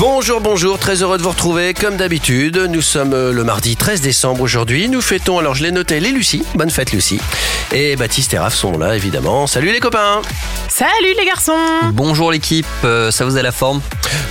Bonjour, bonjour, très heureux de vous retrouver. Comme d'habitude, nous sommes euh, le mardi 13 décembre aujourd'hui. Nous fêtons, alors je l'ai noté, les Lucie. Bonne fête Lucie. Et Baptiste et Raph sont là évidemment. Salut les copains Salut les garçons Bonjour l'équipe, euh, ça vous a la forme?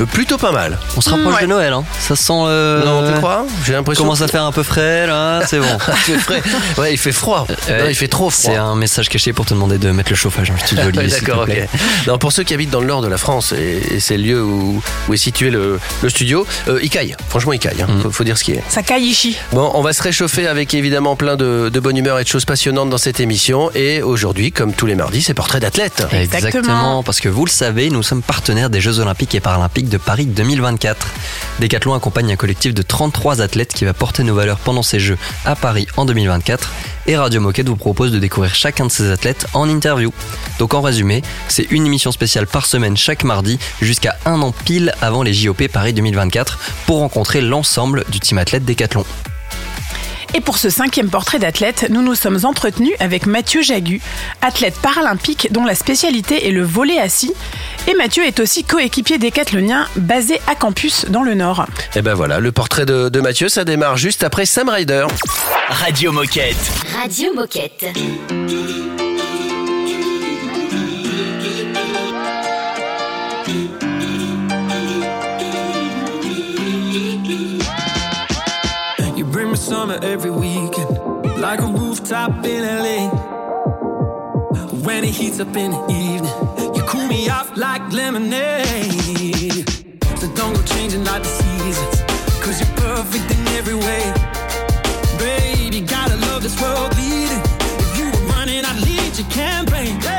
Euh, Plutôt pas mal. On se rapproche ouais. de Noël, hein. ça sent... euh, Non, tu crois? J'ai l'impression. Commence à faire un peu frais là, c'est bon. Il fait frais. Ouais, il fait froid. Euh, Non, il fait trop froid. C'est un message caché pour te demander de mettre le chauffage en studio D'accord, ok. Non, pour ceux qui habitent dans le nord de la France, et, et c'est le lieu où, où est situé le, le studio, euh, il caille. Franchement, il caille. hein. Mm. Faut, faut dire ce qui est. Ça caille ici. Bon, on va se réchauffer avec évidemment plein de, de bonne humeur et de choses passionnantes dans cette émission. Et aujourd'hui, comme tous les mardis, c'est portrait d'athlète. Exactement. parce que vous le savez, nous sommes partenaires des Jeux Olympiques et Paralympiques de Paris 2024. Decathlon accompagne un collectif de 33 athlètes qui va porter nos valeurs pendant ces Jeux à Paris en 2024. Et Radio Moquette vous propose de découvrir chacun de ces athlètes en interview. Donc en résumé, c'est une émission spéciale par semaine chaque mardi jusqu'à un an pile avant les JOP Paris 2024 pour rencontrer l'ensemble du team athlète Decathlon. Et pour ce cinquième portrait d'athlète, nous nous sommes entretenus avec Mathieu Jagu, athlète paralympique dont la spécialité est le volet assis. Et Mathieu est aussi coéquipier décathlonien basé à Campus dans le Nord. Et ben voilà, le portrait de, de Mathieu, ça démarre juste après Sam Ryder. Radio Moquette. Radio Moquette. Every weekend, like a rooftop in LA. When it heats up in the evening, you cool me off like lemonade. So don't go changing like the seasons, cause you're perfect in every way. Babe, you gotta love this world leading. If you were running, I'd lead your campaign. Hey.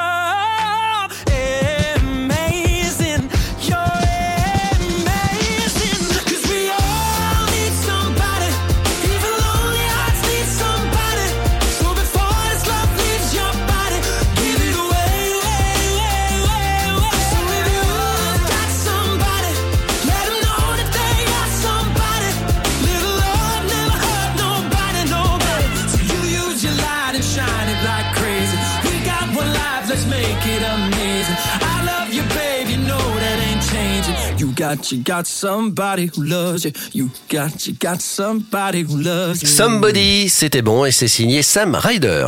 Got, you got somebody who loves you. You got, you got somebody who loves you. Somebody, c'était bon et c'est signé Sam Ryder.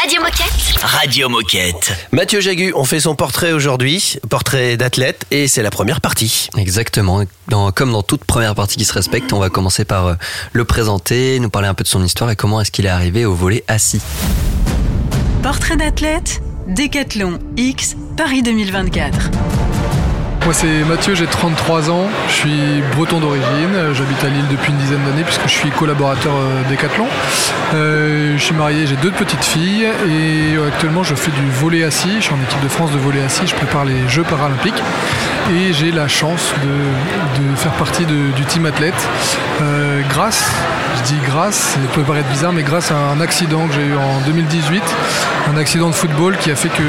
Radio Moquette. Radio Moquette. Mathieu Jagu, on fait son portrait aujourd'hui, portrait d'athlète, et c'est la première partie. Exactement. Dans- comme dans toute première partie qui se respecte, on va commencer par euh, le présenter, nous parler un peu de son histoire et comment est-ce qu'il est arrivé au volet assis. Portrait d'athlète, Décathlon X, Paris 2024. Moi c'est Mathieu, j'ai 33 ans, je suis breton d'origine, j'habite à Lille depuis une dizaine d'années puisque je suis collaborateur euh, Décathlon. Euh, je suis marié, j'ai deux petites filles et euh, actuellement je fais du volet assis, je suis en équipe de France de volet assis, je prépare les Jeux paralympiques. Et j'ai la chance de, faire partie du team athlète. Grâce, je dis grâce, ça peut paraître bizarre, mais grâce à un accident que j'ai eu en 2018, un accident de football qui a fait que,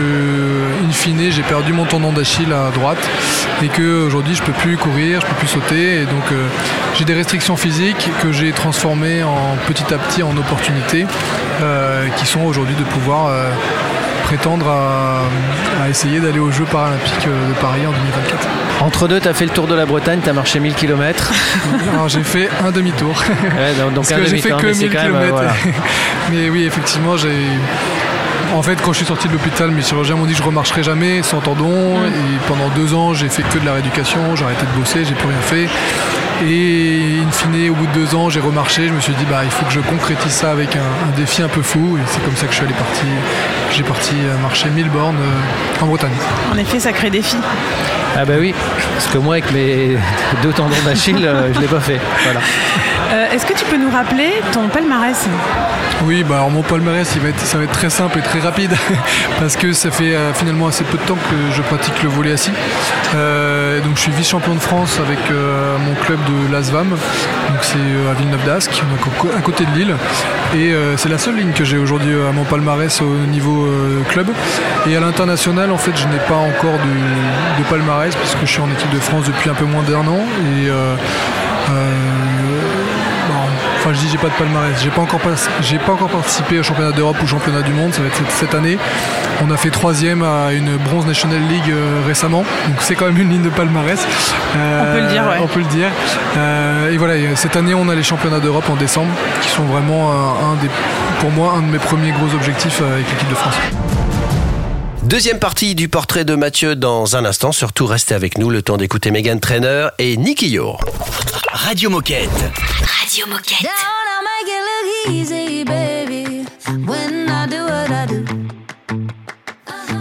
in fine, j'ai perdu mon tendon d'Achille à droite et que aujourd'hui je peux plus courir, je peux plus sauter et donc euh, j'ai des restrictions physiques que j'ai transformées en petit à petit en opportunités euh, qui sont aujourd'hui de pouvoir euh, prétendre à, à essayer d'aller aux Jeux paralympiques de Paris en 2024. Entre deux, tu as fait le tour de la Bretagne, tu as marché 1000 km. Alors j'ai fait un demi-tour. donc Parce un que j'ai demi fait temps, que mais c'est 1000 quand même, km. voilà. mais oui, effectivement, j'ai. En fait, quand je suis sorti de l'hôpital, mes chirurgiens m'ont dit que je remarcherai jamais sans tendon. Mm. Et pendant deux ans, j'ai fait que de la rééducation, j'ai arrêté de bosser, j'ai plus rien fait. Et in fine, au bout de deux ans, j'ai remarché. Je me suis dit, bah, il faut que je concrétise ça avec un, un défi un peu fou. Et c'est comme ça que je suis allé parti. J'ai parti euh, marcher 1000 bornes euh, en Bretagne. En effet, sacré défi. Ah bah oui, parce que moi avec mes deux tendons d'Achille, euh, je l'ai pas fait. Voilà. Euh, Est-ce que tu peux nous rappeler ton palmarès? Oui, bah alors mon palmarès, il va être, ça va être très simple et très rapide parce que ça fait euh, finalement assez peu de temps que je pratique le volet assis. Euh, donc je suis vice-champion de France avec euh, mon club de l'ASVAM, donc c'est euh, à Villeneuve d'Ascq, à côté de Lille. Et euh, c'est la seule ligne que j'ai aujourd'hui euh, à mon palmarès au niveau club. Et à l'international, en fait, je n'ai pas encore de, palmarès puisque je suis en équipe de France depuis un peu moins d'un an. Et Enfin, je dis j'ai pas de palmarès. J'ai pas encore pas- j'ai pas encore participé au championnat d'Europe ou au championnat du monde. Ça va être cette, cette année. On a fait troisième à une bronze National League euh, récemment. Donc c'est quand même une ligne de palmarès. Euh, On peut le dire, ouais. On peut le dire. Euh, et voilà. et Cette année, on a les championnats d'Europe en décembre, qui sont vraiment euh, un des, pour moi, un de mes premiers gros objectifs euh, avec l'équipe de France. Deuxième partie du portrait de Mathieu dans un instant. Surtout, restez avec nous le temps d'écouter Megan Trainer et Nicky Yor. Radio Moquette. Radio Moquette. Don't I make it look easy, baby? When I do what I do.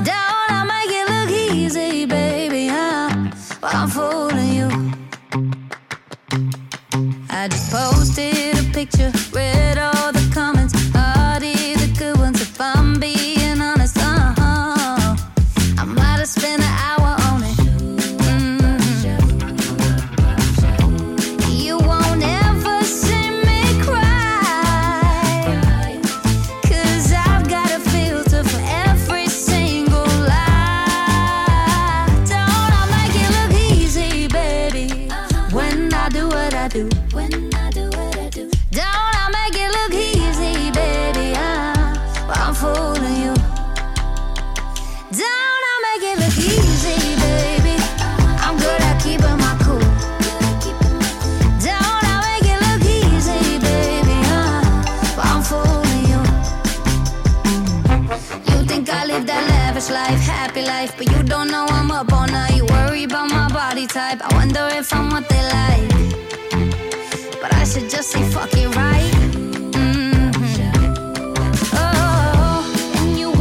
Don't I make it look easy, baby? Huh? But I'm fooling you. I just posted a picture, type. I wonder if I'm what they like. But I should just say fuck it right. Mhm. Oh, and you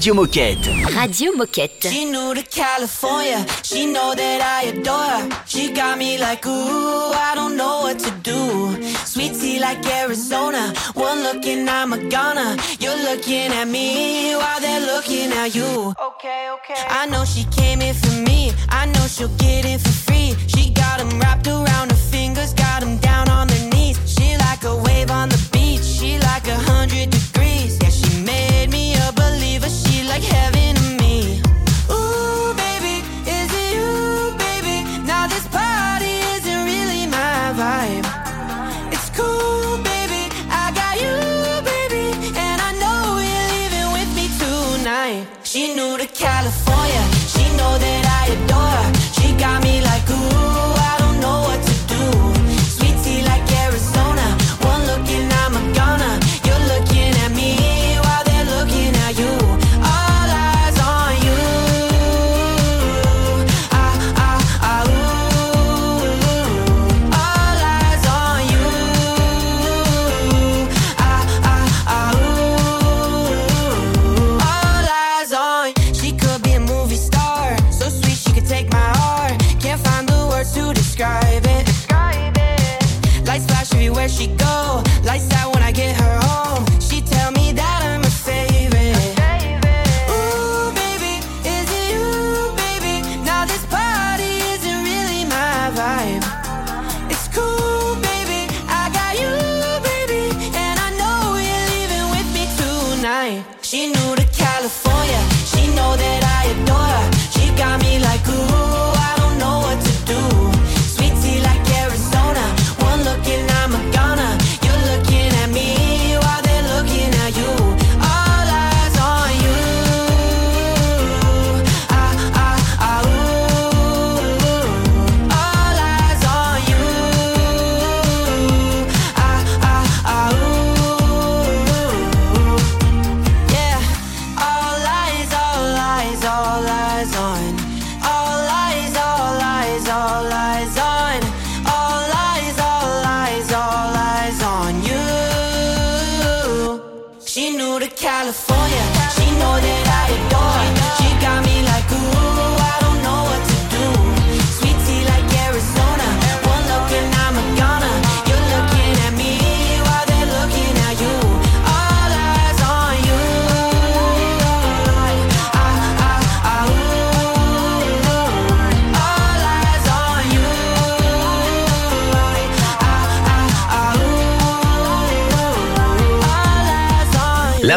Radio Moquette. Radio Moquette. She new to California. She know that I adore her. She got me like, ooh, I don't know what to do. Sweet tea like Arizona. One look and I'm a goner. You're looking at me while they're looking at you. Okay, okay. I know she came in for me. I know she'll get in for free. She got them wrapped around her like heaven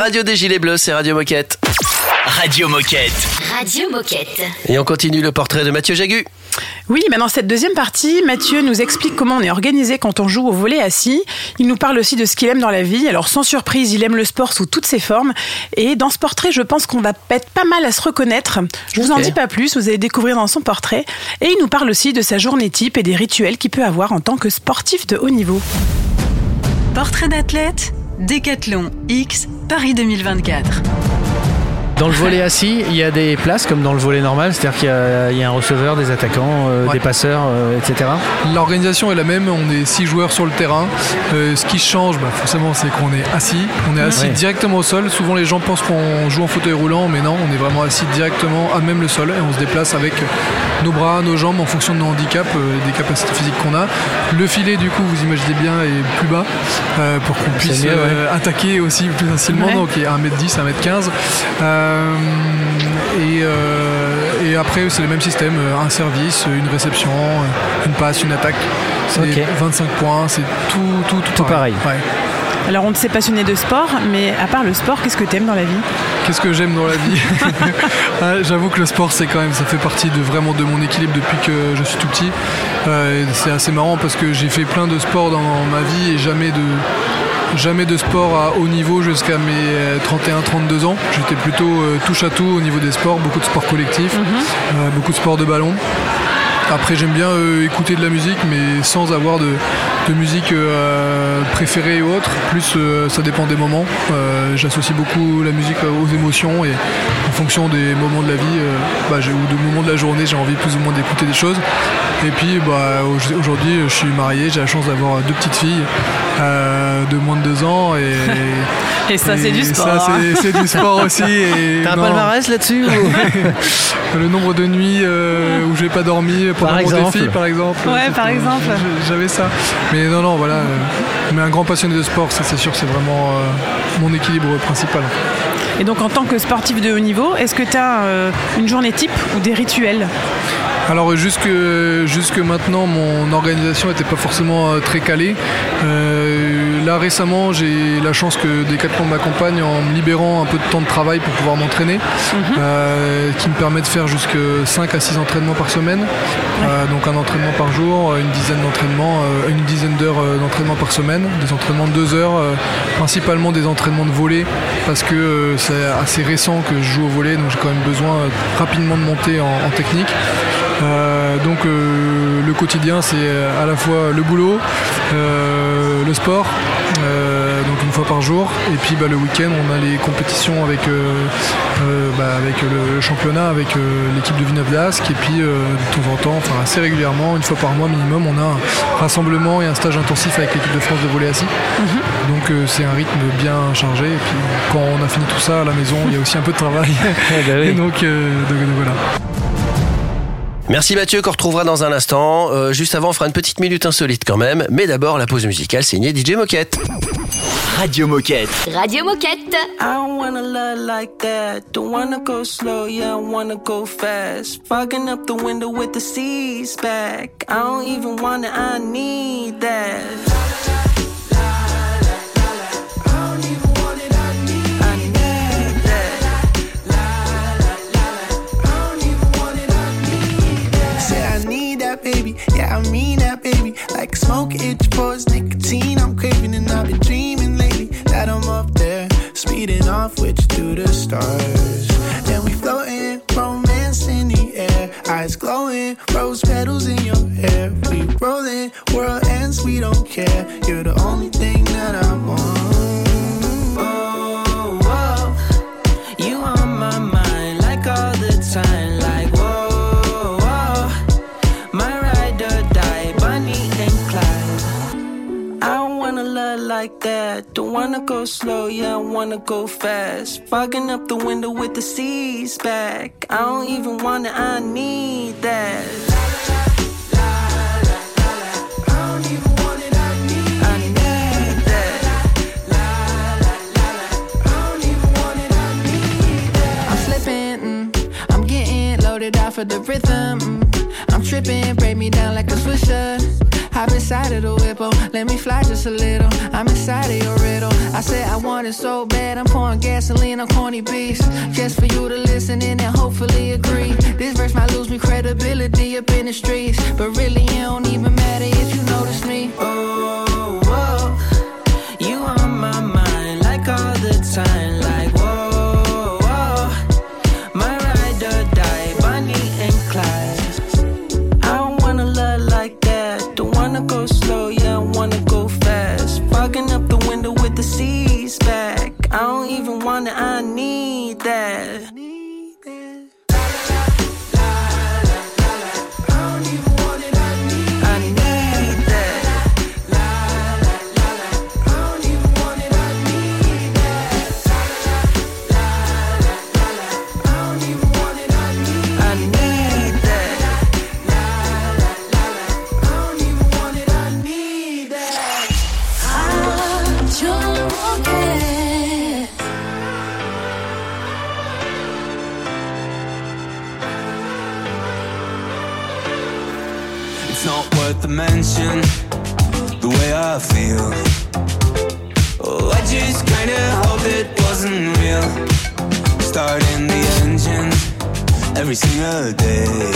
radio des Gilets Bleus, c'est Radio Moquette. Radio Moquette. Radio Moquette. Et on continue le portrait de Mathieu Jagu. Oui, mais dans cette deuxième partie, Mathieu nous explique comment on est organisé quand on joue au volet assis. Il nous parle aussi de ce qu'il aime dans la vie. Alors sans surprise, il aime le sport sous toutes ses formes. Et dans ce portrait, je pense qu'on va être pas mal à se reconnaître. Je vous en dis pas plus, vous allez découvrir dans son portrait. Et il nous parle aussi de sa journée type et des rituels qu'il peut avoir en tant que sportif de haut niveau. Portrait d'athlète, Décathlon X, Paris 2024. Dans le volet assis, il y a des places comme dans le volet normal, c'est-à-dire qu'il y a- il y, a un receveur, des attaquants, euh, Ouais. des passeurs, euh, etc. L'organisation est la même, on est six joueurs sur le terrain. Euh, ce qui change, bah, forcément, c'est qu'on est assis. On est assis Ouais. directement au sol. Souvent, les gens pensent qu'on joue en fauteuil roulant, mais non, on est vraiment assis directement à même le sol et on se déplace avec nos bras, nos jambes en fonction de nos handicaps, des capacités physiques qu'on a. Le filet, du coup, vous imaginez bien, est plus bas pour qu'on puisse mieux, ouais. attaquer aussi plus facilement. Donc, il y a 1m10, 1m15. Euh, et, euh, et après, c'est le même système euh, un service, une réception, une passe, une attaque. C'est Ok. 25 points, c'est tout, tout, tout, Tout pareil. Ouais. Alors on ne s'est passionné de sport, mais à part le sport, qu'est-ce que t'aimes dans la vie? Qu'est-ce que j'aime dans la vie? Ah, J'avoue que le sport, c'est quand même, ça fait partie de vraiment de mon équilibre depuis que je suis tout petit. Euh, c'est assez marrant parce que j'ai fait plein de sports dans ma vie et jamais de jamais de sport à haut niveau jusqu'à mes 31-32 ans. J'étais plutôt euh, touche à tout au niveau des sports, beaucoup de sports collectifs, euh, beaucoup de sports de ballon. Après, j'aime bien euh, écouter de la musique, mais sans avoir de, de musique euh, préférée ou autre. Plus, euh, ça dépend des moments. Euh, J'associe beaucoup la musique aux émotions et en fonction des moments de la vie bah, ou de moments de la journée, j'ai envie plus ou moins d'écouter des choses. Et puis, bah, au- aujourd'hui, je suis marié, j'ai la chance d'avoir deux petites filles de moins de 2 ans. Et, Et ça, c'est du sport, Ça, hein. c'est- du sport aussi. T'as un palmarès là-dessus ou- Le nombre de nuits euh, où j'ai pas dormi pendant Par mon exemple. défi, par exemple. Ouais, par exemple. J'avais ça. Mais non, non, voilà. euh, Mais un grand passionné de sport, ça c'est sûr, c'est vraiment euh, mon équilibre principal. Et donc, en tant que sportif de haut niveau, est-ce que tu as une journée type ou des rituels? Alors jusque, jusque maintenant, mon organisation n'était pas forcément euh, très calée. Euh, là récemment, j'ai la chance que Decathlon m'accompagne en me libérant un peu de temps de travail pour pouvoir m'entraîner, euh, qui me permet de faire jusque 5 à 6 entraînements par semaine. Euh, donc un entraînement par jour, une dizaine d'entraînements, euh, une dizaine d'heures d'entraînement par semaine, des entraînements de 2 heures, principalement des entraînements de volley, parce que c'est assez récent que je joue au volley, donc j'ai quand même besoin rapidement de monter en, en technique. Euh, donc euh, le quotidien c'est euh, à la fois le boulot, le sport, donc une fois par jour, et puis bah, le week-end on a les compétitions avec, bah, avec le, championnat, avec l'équipe de Villeneuve d'Ascq, et puis de temps en temps, enfin assez régulièrement, une fois par mois minimum, on a un rassemblement et un stage intensif avec l'équipe de France de volley assis. Donc euh, c'est un rythme bien chargé, et puis quand on a fini tout ça à la maison, il y a aussi un peu de travail. Et donc, euh, donc, donc voilà. Merci Mathieu, qu'on retrouvera dans un instant. Euh, juste avant, on fera une petite minute insolite quand même. Mais d'abord, la pause musicale signée DJ Moquette. Radio Moquette. Radio Moquette. I don't wanna love like that. Don't wanna go slow, yeah, I wanna go fast. Fogging up the window with the seas back. I don't even wanna, I need that. I mean that baby. Like smoke itch pores, nicotine I'm craving and I've been dreaming lately that I'm up there, speeding off with you to the stars. Then we floating, romance in the air, eyes glowing, rose petals in your hair. We rolling, world ends, we don't care. Go slow, yeah, I wanna go fast. Fogging up the window with the seas back. I don't even wanna, I need that. I need that. I'm slipping, mm, I'm getting loaded off of the rhythm. mm. I'm tripping, break me down like a swisher. Hop inside of the whip, oh, let me fly just a little. I'm inside of your riddle. I said I want it so bad, I'm pouring gasoline on corny beats. Just for you to listen in and hopefully agree. This verse might lose me credibility up in the streets. But really, it don't even matter if you notice me. Oh, whoa. You on my mind like all the time. Every single day.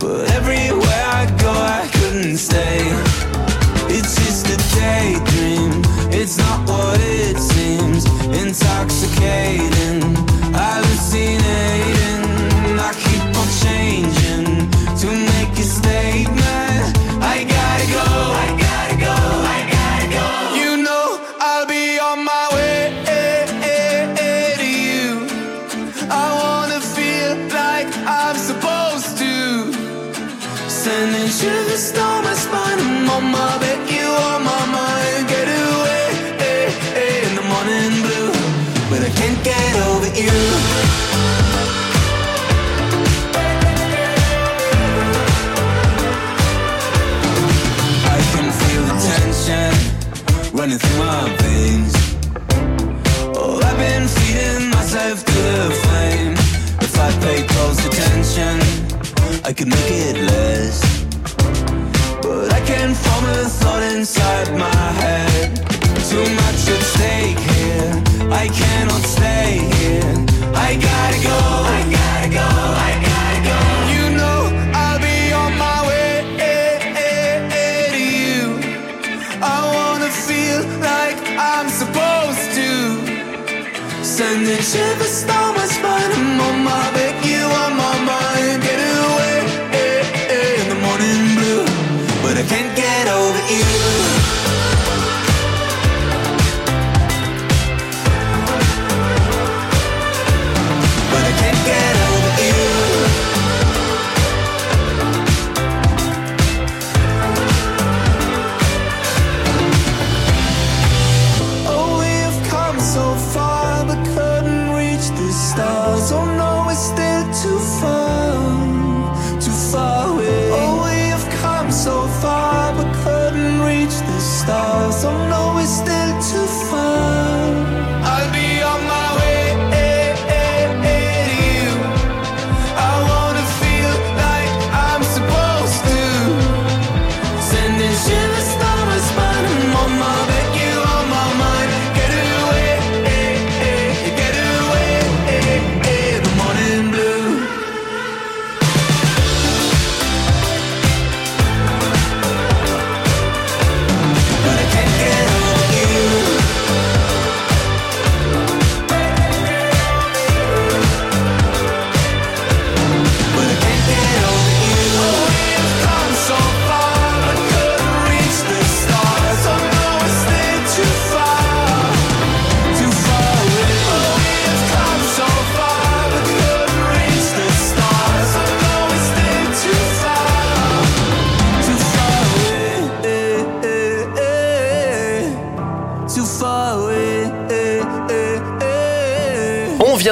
But everywhere I go, I couldn't stay. It's just a daydream, it's not what it seems. Intoxicating, flame. If I pay close attention, I could make it less. But I can't form a thought inside my head. Too much at stake here. I cannot stay here. I gotta go. I gotta go. I gotta go. You know I'll be on my way to you. I wanna feel like I'm supposed. Sending shivers down my spine. I'm on my back, you on my mind. Get away eh, eh, in the morning blue, but I can't get over you.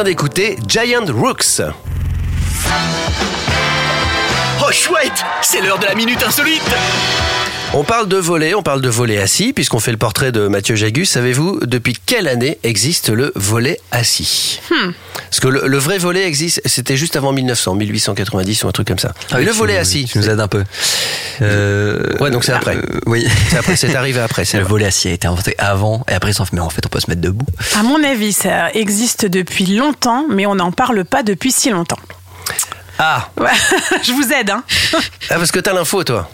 D'écouter Giant Rooks. Oh chouette, c'est l'heure de la minute insolite. On parle de volet, on parle de volet assis, puisqu'on fait le portrait de Mathieu Jagus. Savez-vous depuis quelle année existe le volet assis? Hmm. Parce que le, le vrai volet existe, c'était juste avant 1900, 1890 ou un truc comme ça. Ah oui, le volet nous- assis. Tu nous aides un peu. Euh, Ouais, donc c'est après. euh, oui. C'est après, c'est arrivé après. Le vrai. volet acier a été inventé avant et après ils mais en fait on peut se mettre debout. À mon avis, ça existe depuis longtemps, mais on n'en parle pas depuis si longtemps. Ah, Ouais, je vous aide, hein. ah, parce que t'as l'info, toi.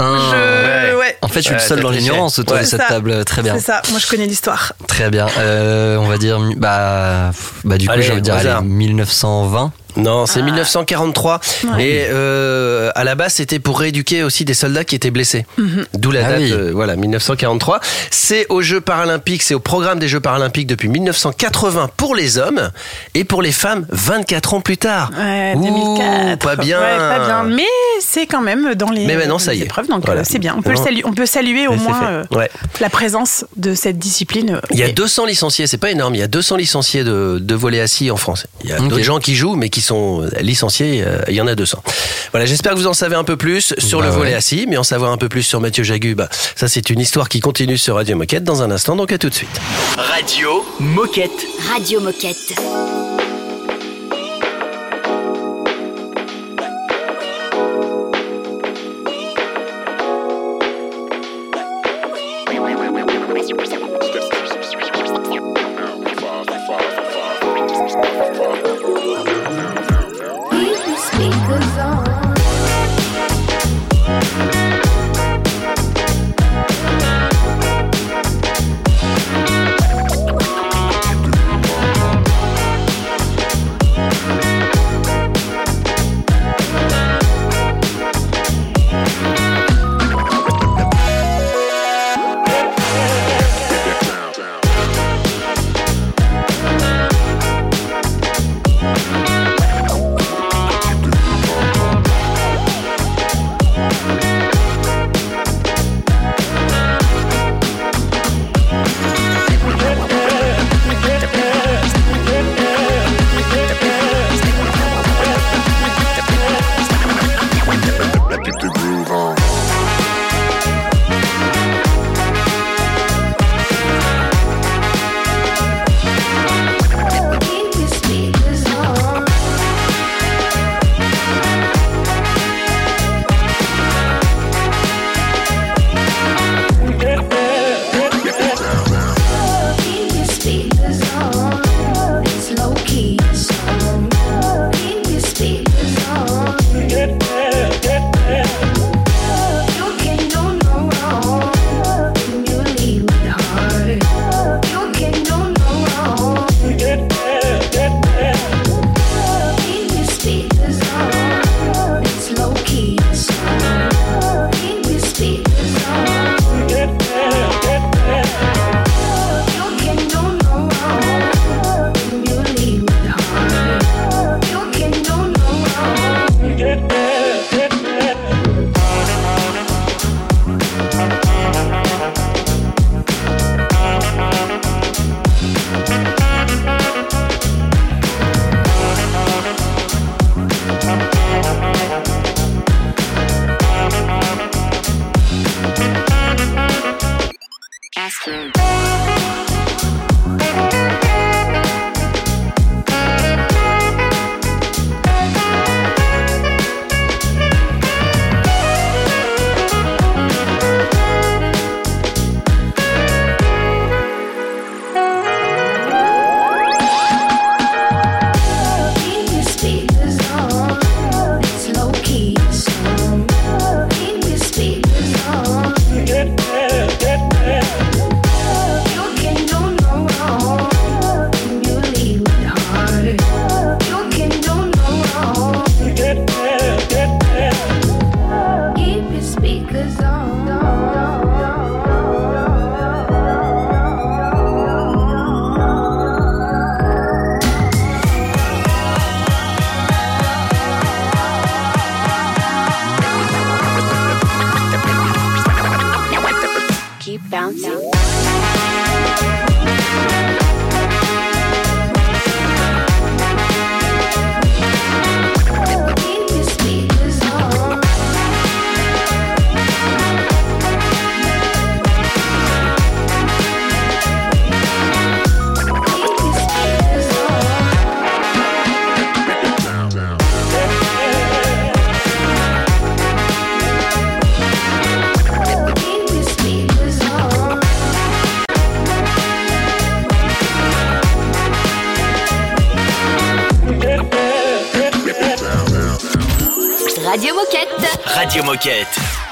Je- ouais. En fait, je suis Ouais, le seul t'as dans triché. l'ignorance autour Ouais. de C'est cette ça. table. Très bien. C'est ça, moi je connais l'histoire. Très bien. Euh, on va dire, bah, bah du coup, Allez, j'ai envie de dire au allez, hasard. 1920. Non, Ah. c'est 1943. Et euh, à la base, c'était pour rééduquer aussi des soldats qui étaient blessés. Mhm. D'où la Ah date, oui. euh, voilà, 1943. C'est aux Jeux paralympiques, c'est au programme des Jeux paralympiques depuis 1980 pour les hommes et pour les femmes 24 ans plus tard. Ouais, Ouh, 2004. pas bien. Ouais, pas bien. Mais c'est quand même dans les, Mais maintenant, ça les y est. épreuves, donc Voilà. euh, c'est bien. On peut, le saluer, on peut saluer au Mais moins euh, Ouais. la présence de cette discipline. Il y a et- 200 licenciés, c'est pas énorme, il y a 200 licenciés de, de volley assis en France. Il y a Ok. d'autres gens qui jouent, mais qui sont euh, licenciés, euh, il y en a 200. Voilà, j'espère que vous en savez un peu plus sur Bah le volley ouais. assis, mais en savoir un peu plus sur Mathieu Jagu, bah, ça c'est une histoire qui continue sur Radio Moquette dans un instant, donc à tout de suite. Radio Moquette. Radio Moquette. Radio Moquette.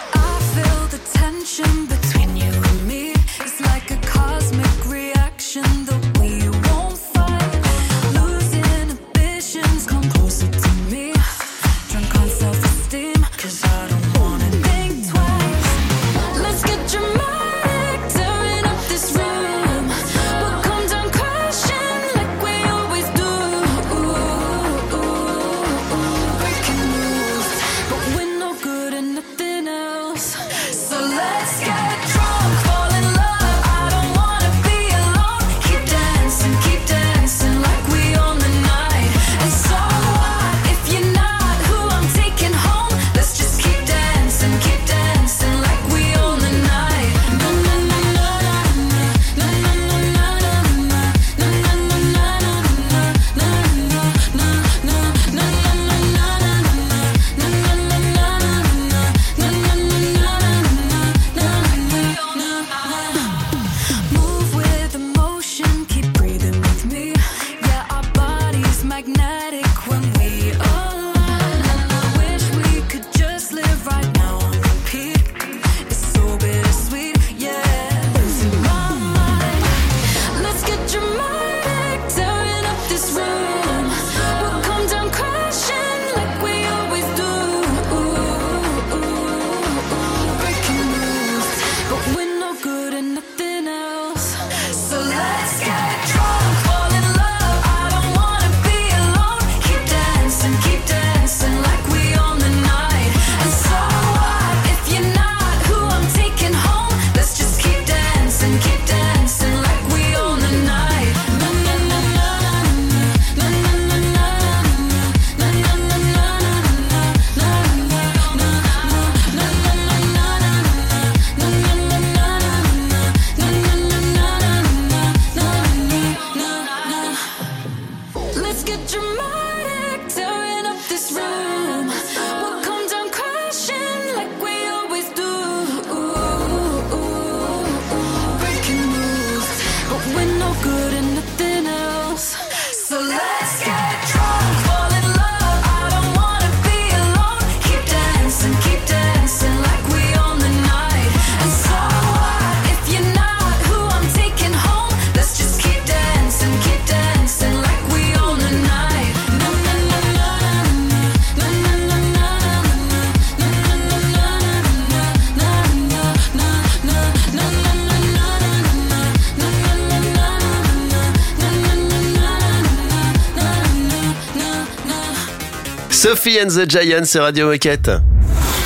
And the c'est Radio Moquette.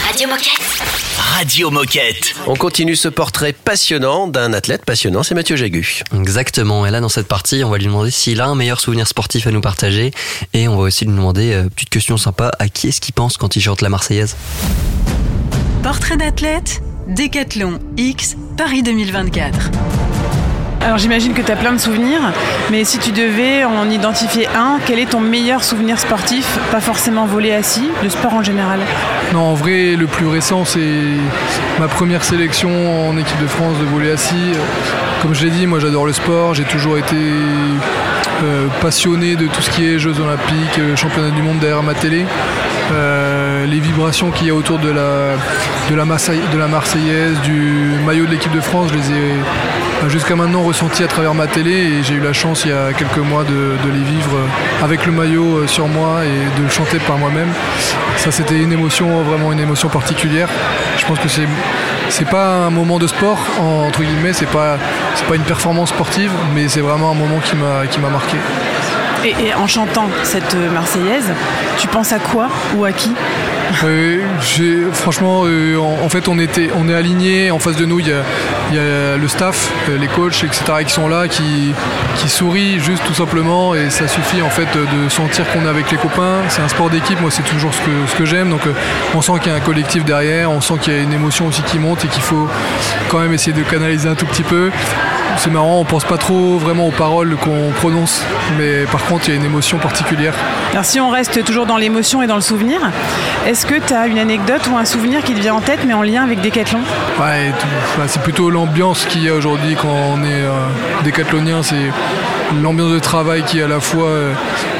Radio Moquette. Radio Moquette. On continue ce portrait passionnant d'un athlète passionnant, c'est Mathieu Jagu. Exactement. Et là, dans cette partie, on va lui demander s'il a un meilleur souvenir sportif à nous partager. Et on va aussi lui demander, euh, petite question sympa, à qui est-ce qu'il pense quand il chante la Marseillaise? Portrait d'athlète, Décathlon X, Paris 2024. Alors j'imagine que tu as plein de souvenirs, mais si tu devais en identifier un, quel est ton meilleur souvenir sportif Pas forcément volé assis, de sport en général? Non, en vrai, le plus récent, c'est ma première sélection en équipe de France de volley assis. Comme je l'ai dit, moi j'adore le sport, j'ai toujours été euh, passionné de tout ce qui est Jeux Olympiques, euh, championnat du monde derrière ma télé. Euh, les vibrations qu'il y a autour de la, de, la de la Marseillaise, du maillot de l'équipe de France, je les ai jusqu'à maintenant ressentis à travers ma télé et j'ai eu la chance il y a quelques mois de, de les vivre euh, avec le maillot euh, sur moi et de le chanter par moi-même. Ça c'était une émotion, vraiment une émotion particulière. Je pense que c'est c'est pas un moment de sport en- entre guillemets, c'est pas c'est pas une performance sportive, mais c'est vraiment un moment qui m'a qui m'a marqué. Et, en chantant cette euh, Marseillaise, tu penses à quoi ou à qui? Euh, franchement, euh, en, fait, on était, on est alignés. En face de nous, il y a, le staff, les coachs, etc., qui sont là, qui, qui sourient juste tout simplement, et ça suffit en fait de sentir qu'on est avec les copains. C'est un sport d'équipe. Moi, c'est toujours ce que, j'aime. Donc, on sent qu'il y a un collectif derrière. On sent qu'il y a une émotion aussi qui monte et qu'il faut quand même essayer de canaliser un tout petit peu. C'est marrant, on pense pas trop vraiment aux paroles qu'on prononce, mais par contre, il y a une émotion particulière. Alors si on reste toujours dans l'émotion et dans le souvenir, est-ce que tu as une anecdote ou un souvenir qui te vient en tête mais en lien avec Decathlon? Ouais, bah, c'est plutôt l'ambiance qu'il y a aujourd'hui quand on est euh, décathlonien, c'est l'ambiance de travail qui est à la fois, euh,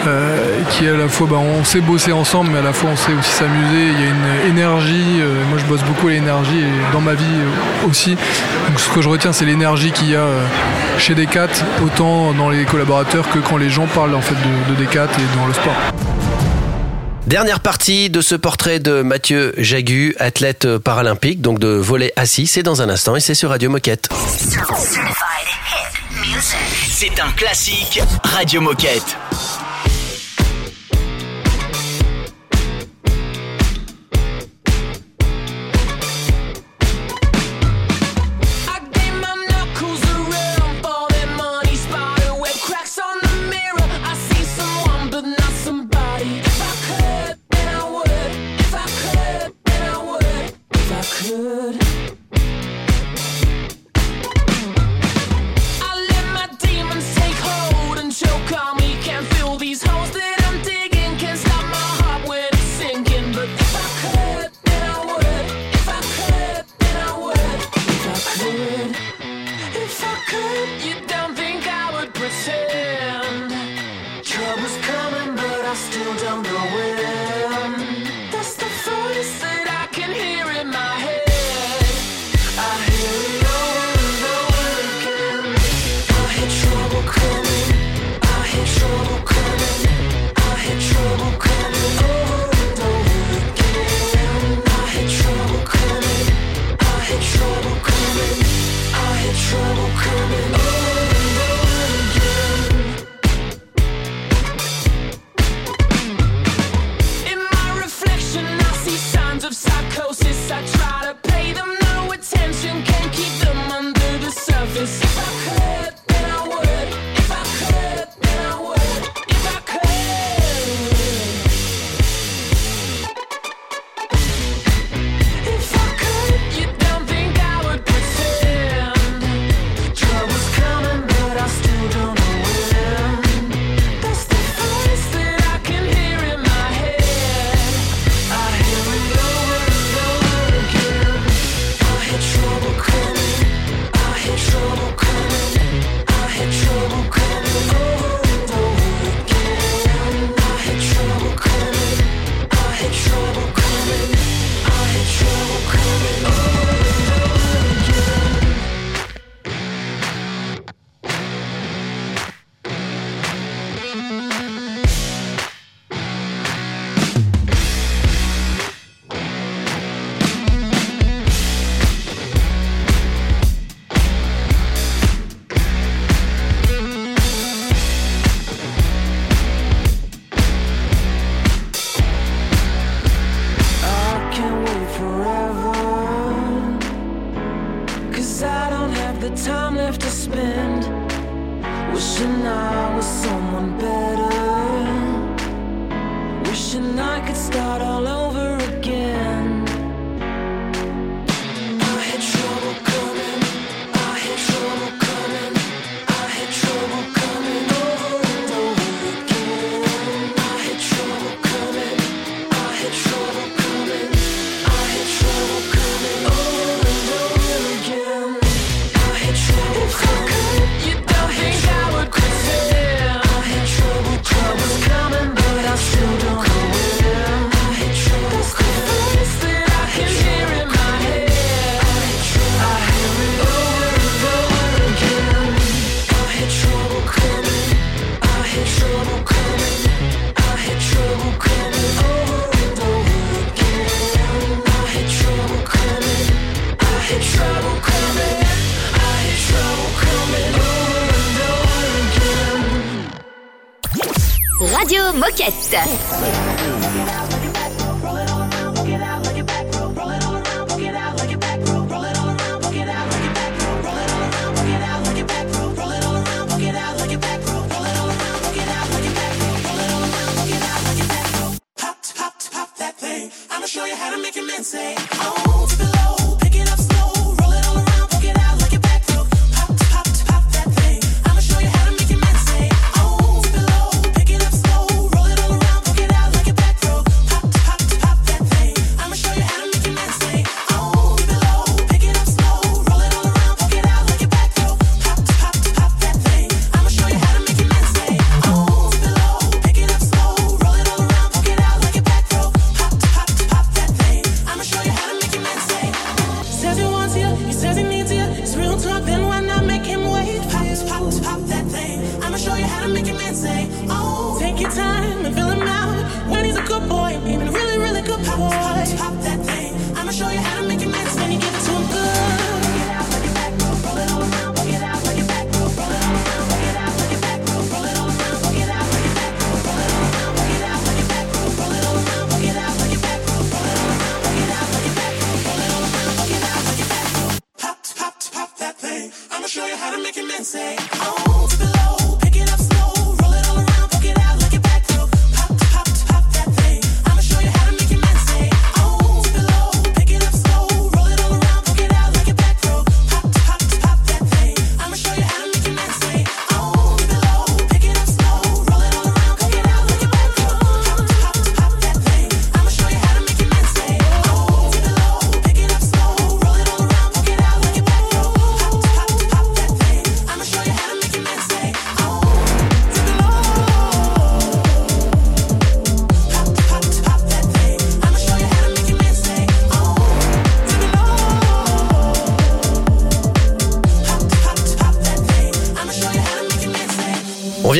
euh, qui est à bah, on sait bosser ensemble, mais à la fois on sait aussi s'amuser. Il y a une énergie. euh, moi, je bosse beaucoup à l'énergie et dans ma vie aussi. Donc, ce que je retiens, c'est l'énergie qu'il y a chez Decat, autant dans les collaborateurs que quand les gens parlent en fait de, de Decat et dans le sport. Dernière partie de ce portrait de Mathieu Jagu, athlète paralympique, donc de volet assis. C'est dans un instant et c'est sur Radio Moquette. C'est un classique Radio Moquette. Radio Moquette.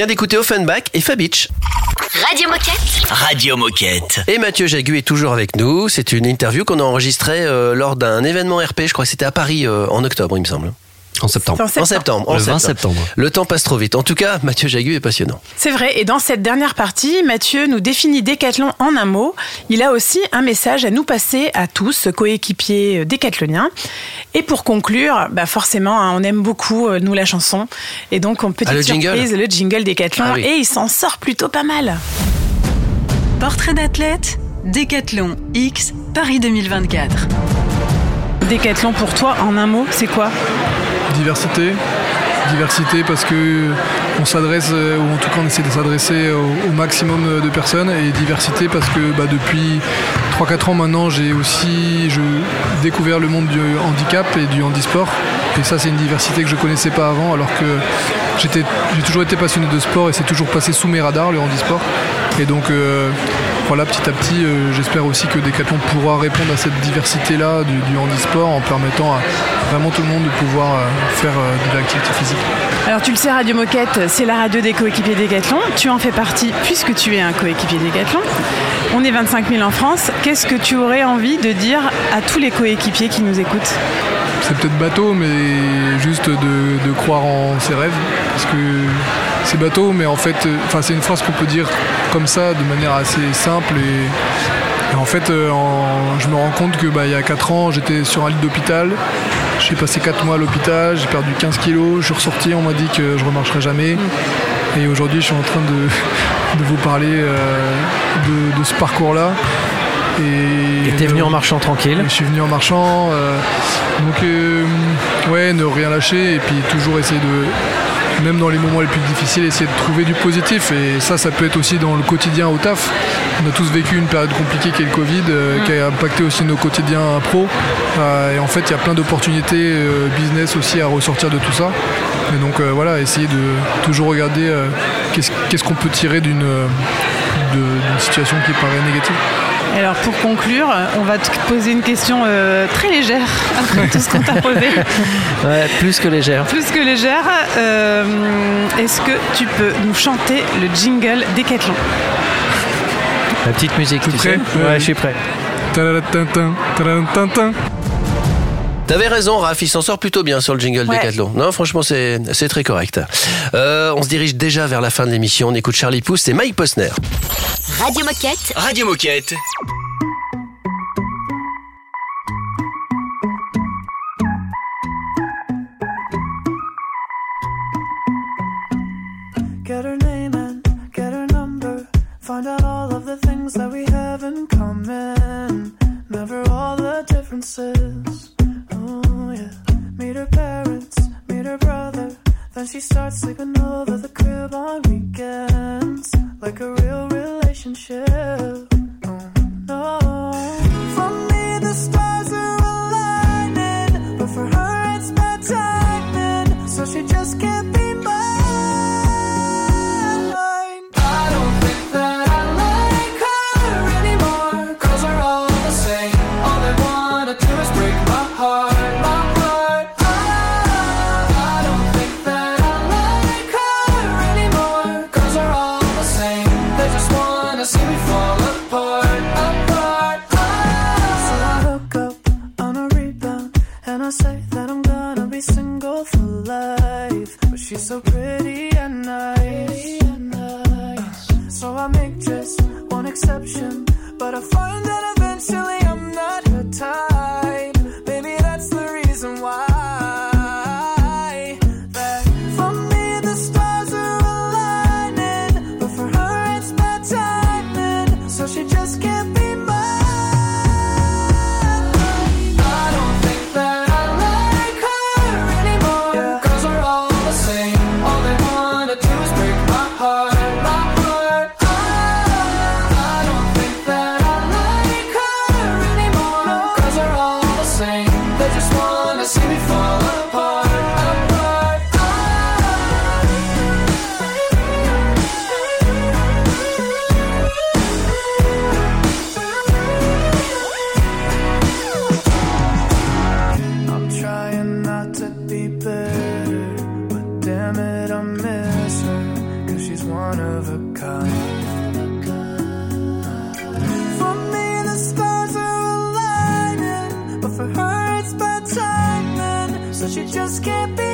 Vient d'écouter Offenbach et Fabitch. Radio Moquette. Radio Moquette. Et Mathieu Jagu est toujours avec nous. C'est une interview qu'on a enregistrée euh, lors d'un événement RP. Je crois que c'était à Paris euh, en octobre, il me semble. En septembre. En septembre. En septembre. en Le 20 septembre. Le temps passe trop vite. En tout cas, Mathieu Jagu est passionnant. C'est vrai, et dans cette dernière partie, Mathieu nous définit Décathlon en un mot. Il a aussi un message à nous passer à tous, coéquipiers décathloniens. Et pour conclure, bah forcément, hein, on aime beaucoup, euh, nous, la chanson. Et donc, en petite Ah, le jingle surprise, le jingle Décathlon. Ah oui. Et il s'en sort plutôt pas mal. Portrait d'athlète, Décathlon X Paris 2024. Décathlon pour toi, en un mot, c'est quoi? Diversité. Diversité parce que on s'adresse, euh, ou en tout cas on essaie de s'adresser au, maximum de personnes. Et diversité parce que bah, depuis 3-4 ans maintenant, j'ai aussi découvert le monde du handicap et du handisport. Et ça, c'est une diversité que je connaissais pas avant, alors que j'ai toujours été passionné de sport et c'est toujours passé sous mes radars, le handisport. Et donc, euh, voilà, petit à petit, euh, j'espère aussi que Decathlon pourra répondre à cette diversité-là du, du handisport en permettant à vraiment tout le monde de pouvoir euh, faire euh, de l'activité physique. Alors tu le sais, Radio Moquette, c'est la radio des coéquipiers Décathlon. Tu en fais partie puisque tu es un coéquipier Décathlon. On est 25 000 en France. Qu'est-ce que tu aurais envie de dire à tous les coéquipiers qui nous écoutent? C'est peut-être bateau, mais juste de, de croire en ses rêves. Parce que c'est bateau, mais en fait, euh, enfin, c'est une phrase qu'on peut dire comme ça, de manière assez simple. Et, et en fait, euh, en- je me rends compte que bah, il y a 4 ans, j'étais sur un lit d'hôpital. J'ai passé 4 mois à l'hôpital, j'ai perdu 15 kilos, je suis ressorti, on m'a dit que je remarcherais jamais. Et aujourd'hui, je suis en train de, de vous parler euh, de, de ce parcours-là. Et, Et t'es venu en marchant tranquille. Je suis venu en marchant. euh, donc, euh, ouais, ne rien lâcher et puis toujours essayer de, même dans les moments les plus difficiles, essayer de trouver du positif. Et ça, ça peut être aussi dans le quotidien au taf. On a tous vécu une période compliquée qui est le Covid, euh, qui a impacté aussi nos quotidiens pro. Euh, et en fait, il y a plein d'opportunités euh, business aussi à ressortir de tout ça. Et donc, voilà, essayer de toujours regarder qu'est-ce qu'on peut tirer d'une situation qui paraît négative. Alors pour conclure, on va te poser une question euh, très légère après tout ce qu'on t'a posé. Ouais, plus que légère. Plus que légère. Euh, Est-ce que tu peux nous chanter le jingle Décathlon La petite musique, Tout tu prêt sais? Ouais, je suis prêt. T'avais raison, Raph, il s'en sort plutôt bien sur le jingle ouais. Décathlon. Non, franchement, c'est très correct. Euh, on se dirige déjà vers la fin de l'émission. On écoute Charlie Pouce et Mike Posner. Radio Moquette. Radio Moquette. she starts sleeping over the crib on weekends, like a real relationship. so she just can't be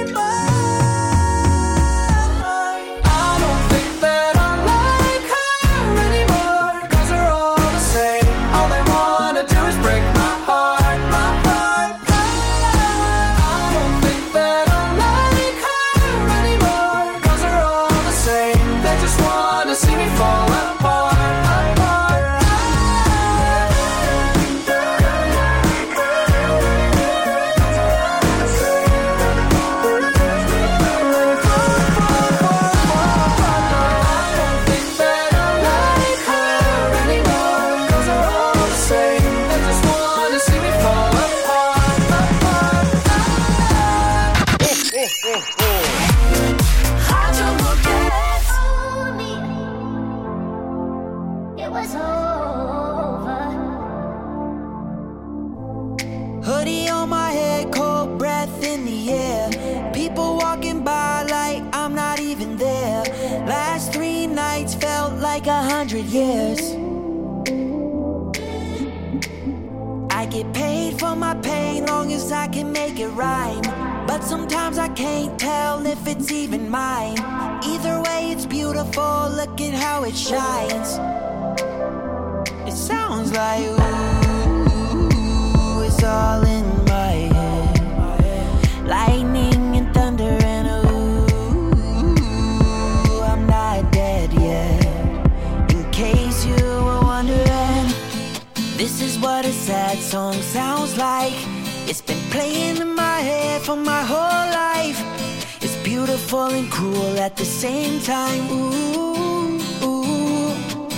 and cool at the same time. Ooh, ooh,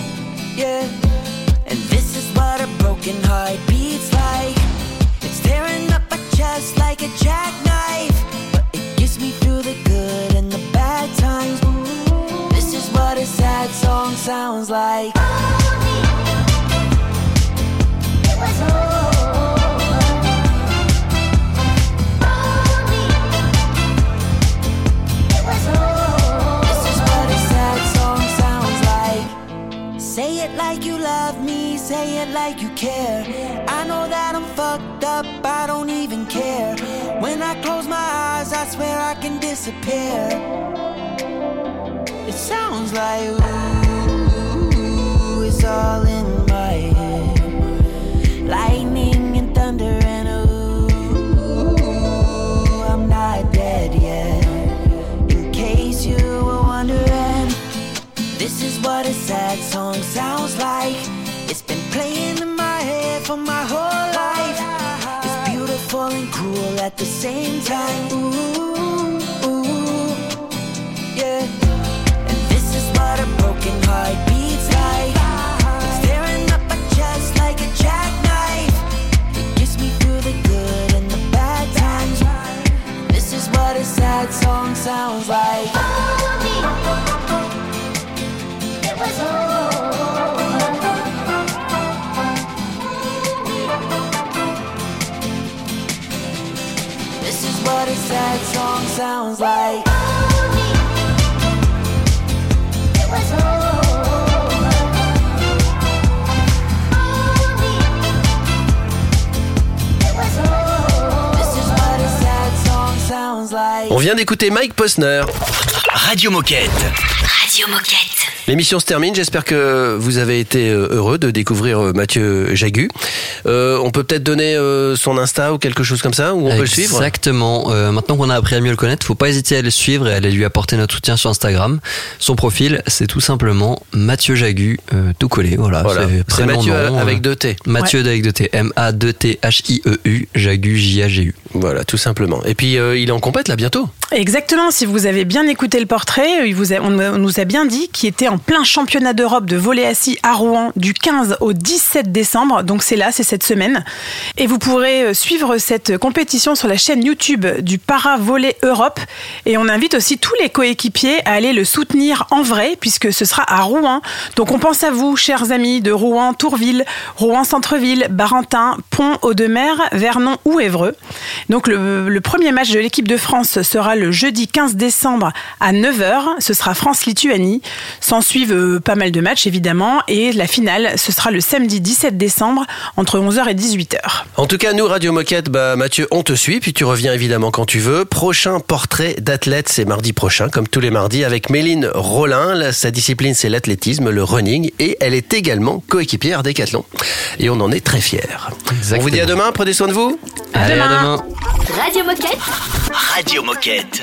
yeah. And this is what a broken heart beats like. It's tearing up my chest like a jackknife, but it gets me through the good and the bad times. Ooh, this is what a sad song sounds like. say it like you care. I know that I'm fucked up, I don't even care. When I close my eyes, I swear I can disappear. It sounds like ooh, it's all in my head. Lightning and thunder and ooh, I'm not dead yet. In case you were wondering, this is what a sad song sounds like. Playing in my head for my whole life. It's beautiful and cruel at the same time. Ooh, ooh, yeah. And this is what a broken heart beats like. It's tearing up my chest like a jackknife. It gets me through the good and the bad times. This is what a sad song sounds like. What a sad song sounds like. It was. On vient d'écouter Mike Posner. Radio Moquette. Radio Moquette. L'émission se termine. J'espère que vous avez été euh, heureux de découvrir euh, Mathieu Jagu. Euh, on peut peut-être donner euh, son Insta ou quelque chose comme ça, où on peut le suivre. Exactement. Euh, maintenant qu'on a appris à mieux le connaître, faut pas hésiter à le suivre et à aller lui apporter notre soutien sur Instagram. Son profil, c'est tout simplement Mathieu Jagu, euh, tout collé. Voilà. Voilà. C'est Mathieu nom, avec deux T. Mathieu avec deux T. M-A-2-T-H-I-E-U. Jagu, J-A-G-U. Voilà, tout simplement. Et puis euh, il est en compète là bientôt. Exactement, si vous avez bien écouté le portrait, il vous a- on nous a bien dit qu'il était en plein championnat d'Europe de volley assis à Rouen du 15 au 17 décembre, donc c'est là, c'est cette semaine. Et vous pourrez euh, suivre cette compétition sur la chaîne YouTube du Para Volley Europe. Et on invite aussi tous les coéquipiers à aller le soutenir en vrai, puisque ce sera à Rouen. Donc on pense à vous, chers amis de Rouen, Tourville, Rouen Centre-Ville, Barentin, Pont, Audemer, Vernon ou Évreux. Donc le, le premier match de l'équipe de France sera le jeudi 15 décembre à 9h. Ce sera France-Lituanie. S'en suivent euh, pas mal de matchs évidemment. Et la finale, ce sera le samedi 17 décembre entre 11h et 18h. En tout cas, nous, Radio Moquette, bah, Mathieu, on te suit, puis tu reviens évidemment quand tu veux. Prochain portrait d'athlète, c'est mardi prochain, comme tous les mardis, avec Méline Rollin. Là, sa discipline, c'est l'athlétisme, le running, et elle est également coéquipière Décathlon. Et on en est très fiers. On vous dit à demain, prenez soin de vous. Allez, à demain. Radio Moquette. Radio Moquette.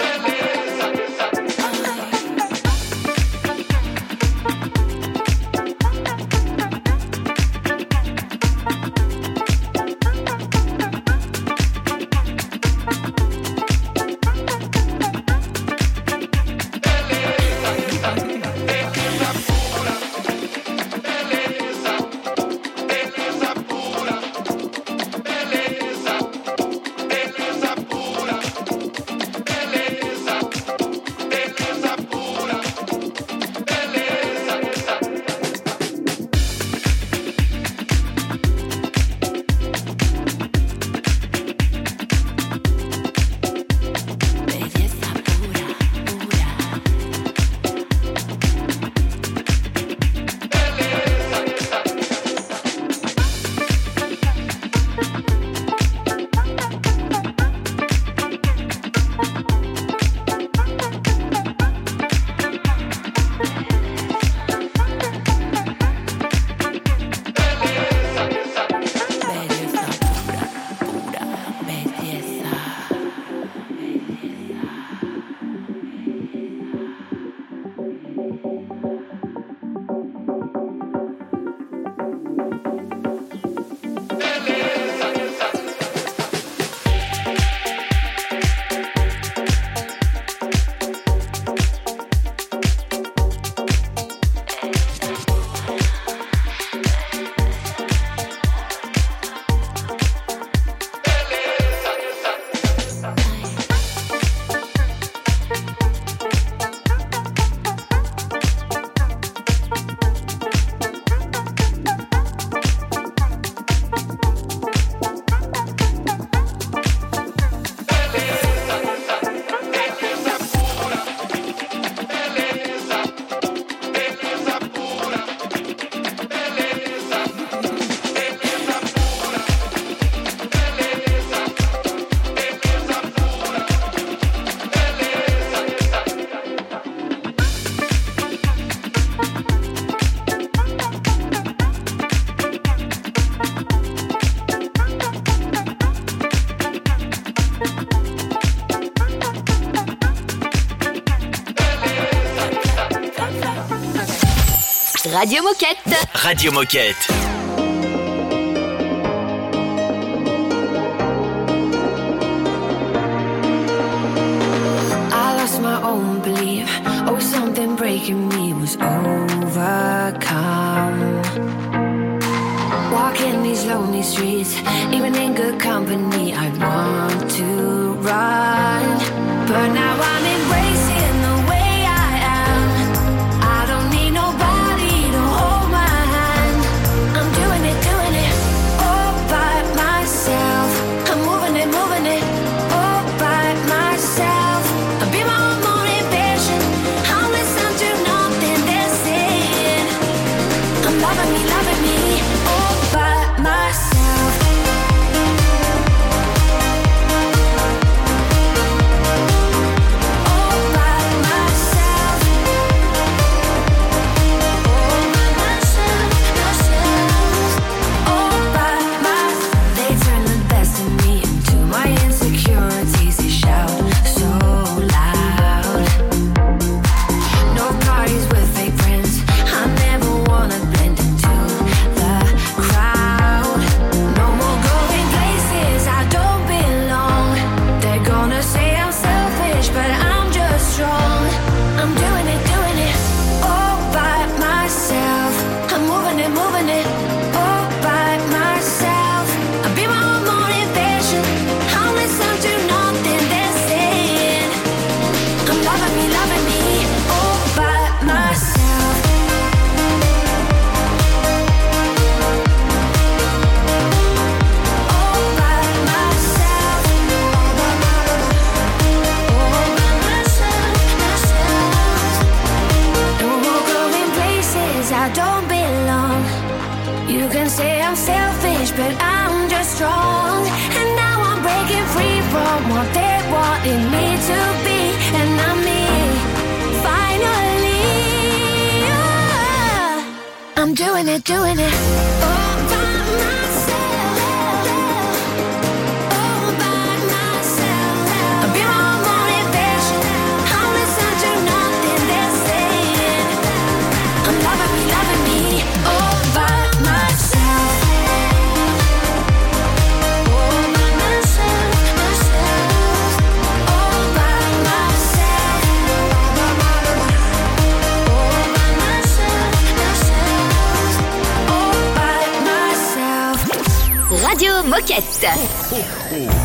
Radio Moquette. Radio Moquette. I lost my own belief. Oh, something breaking me was overcome. Walking these lonely streets, even in good company. moving it. but I'm just strong. And now I'm breaking free from what they wanted me to be, and I'm me. Finally, I'm doing it, doing it. Oh. Moquette. Oh.